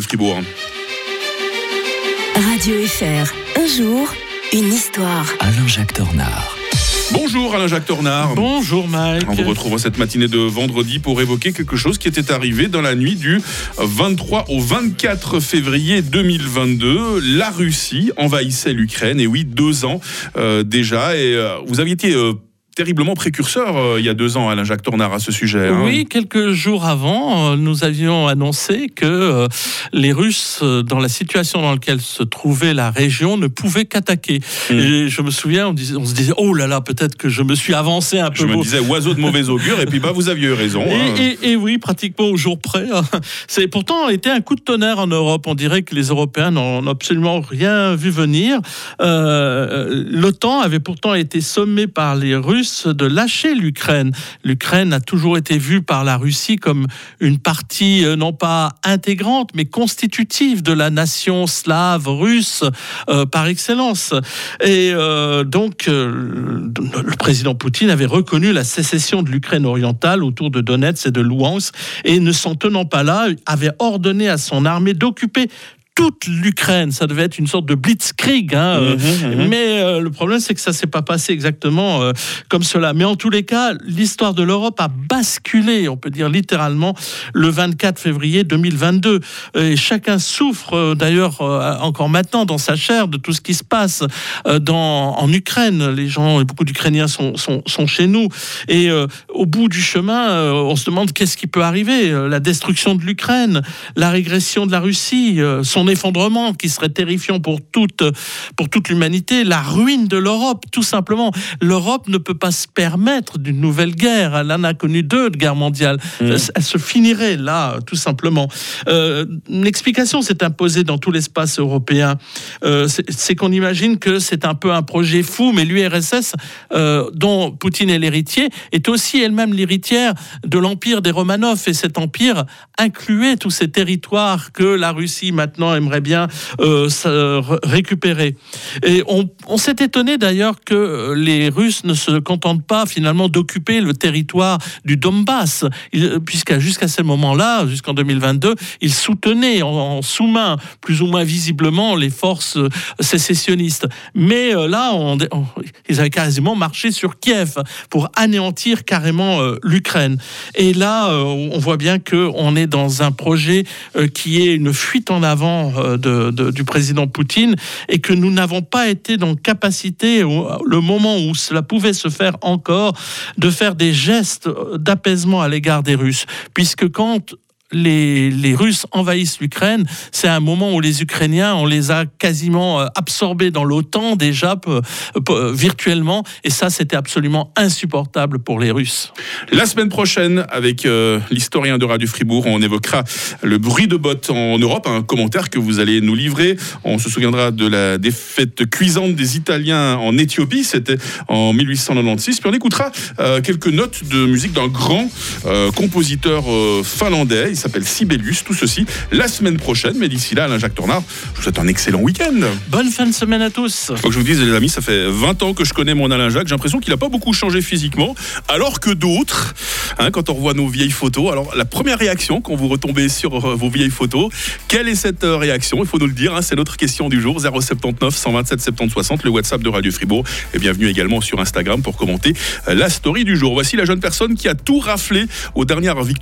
Fribourg. Radio FR, un jour, une histoire. Alain-Jacques Tornard. Bonjour Alain-Jacques Tornard. Bonjour Mike. On vous retrouve cette matinée de vendredi pour évoquer quelque chose qui était arrivé dans la nuit du 23 au 24 février 2022. La Russie envahissait l'Ukraine, et oui, deux ans euh, déjà. Et euh, vous aviez été euh, terriblement précurseur euh, il y a deux ans, Alain-Jacques Tornard, à ce sujet. hein. Oui, quelques jours avant, euh, nous avions annoncé que euh, les Russes, dans la situation dans laquelle se trouvait la région, ne pouvaient qu'attaquer. Mm. Et je me souviens, on, se disait, oh là là, peut-être que je me suis avancé un peu. Je me beau. disais oiseau de mauvais augure, et puis bah, vous aviez eu raison. hein. Et, et- et oui, pratiquement au jour près. C'est pourtant été un coup de tonnerre en Europe. On dirait que les Européens n'ont absolument rien vu venir. L'OTAN avait pourtant été sommé par les Russes de lâcher l'Ukraine. L'Ukraine a toujours été vue par la Russie comme une partie euh, non pas intégrante, mais constitutive de la nation slave russe euh, par excellence. Et euh, donc, le président Poutine avait reconnu la sécession de l'Ukraine orientale autour de Donetsk et de Louhansk, et ne s'en tenant pas là, avait ordonné à son armée d'occuper toute l'Ukraine. Ça devait être une sorte de blitzkrieg. hein, euh, Mhm, mhm. mais euh, le problème, c'est que ça s'est pas passé exactement euh, comme cela. Mais en tous les cas, l'histoire de l'Europe a basculé, on peut dire littéralement, le 24 février 2022. Et chacun souffre, d'ailleurs, encore maintenant dans sa chair, de tout ce qui se passe dans, en Ukraine. Les gens, beaucoup d'Ukrainiens sont, sont, sont chez nous. Et au bout du chemin, on se demande qu'est-ce qui peut arriver. La destruction de l'Ukraine, la régression de la Russie, euh, son effondrement qui serait terrifiant pour toute, pour toute l'humanité, la ruine de l'Europe, tout simplement. L'Europe ne peut pas se permettre d'une nouvelle guerre. Elle en a connu deux de guerre mondiale. Mhm. Elle, se finirait là, tout simplement. Euh, une explication s'est imposée dans tout l'espace européen. Euh, c'est c'est qu'on imagine que c'est un peu un projet fou, mais l'URSS, euh, dont Poutine est l'héritier, est aussi elle-même l'héritière de l'empire des Romanov. Et cet empire incluait tous ces territoires que la Russie maintenant aimerait bien euh, récupérer. Et on, s'est étonné d'ailleurs que euh, les Russes ne se contentent pas finalement d'occuper le territoire du Donbass, Ils- puisqu'à jusqu'à ce moment-là, jusqu'en 2022, ils soutenaient en, en sous-main, plus ou moins visiblement, les forces euh, sécessionnistes. Mais euh, là, ils avaient quasiment marché sur Kiev pour anéantir carrément euh, l'Ukraine. Et là, euh, on voit bien que on est dans un projet euh, qui est une fuite en avant euh, de- du président Poutine et que nous n'avons pas été dans capacité, le moment où cela pouvait se faire encore, de faire des gestes d'apaisement à l'égard des Russes. Puisque quand les, Russes envahissent l'Ukraine, c'est un moment où les Ukrainiens, on les a quasiment euh, absorbés dans l'OTAN déjà virtuellement, et ça c'était absolument insupportable pour les Russes. La semaine prochaine, avec euh, l'historien de Radio Fribourg, on évoquera le bruit de bottes en Europe, un commentaire que vous allez nous livrer. On se souviendra de la défaite cuisante des Italiens en Éthiopie, c'était en 1896. Puis on écoutera euh, quelques notes de musique d'un grand compositeur finlandais, il s'appelle Sibelius, tout ceci la semaine prochaine. Mais d'ici là, Alain Jacques Tornard, je vous souhaite un excellent week-end. Bonne fin de semaine à tous. Faut que je vous dise, les amis, ça fait 20 ans que je connais mon Alain Jacques. J'ai l'impression qu'il n'a pas beaucoup changé physiquement, alors que d'autres, hein, quand on revoit nos vieilles photos, alors la première réaction quand vous retombez sur euh, vos vieilles photos, quelle est cette euh, réaction? Il faut nous le dire, hein, c'est notre question du jour 079 127 70 60, le WhatsApp de Radio Fribourg. Et bienvenue également sur Instagram pour commenter euh, la story du jour. Voici la jeune personne qui a tout raflé aux dernières victoires.